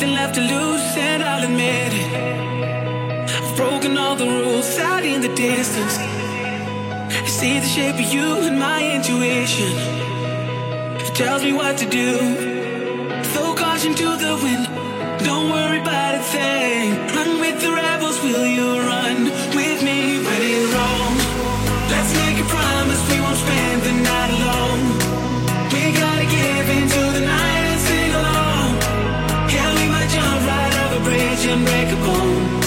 nothing left to lose, and I'll admit it. I've broken all the rules out in the distance. I see the shape of you and my intuition. It tells me what to do. Throw caution to the wind. Don't worry about a thing. Run with the rebels, will you run with me? When it's wrong. Unbreakable.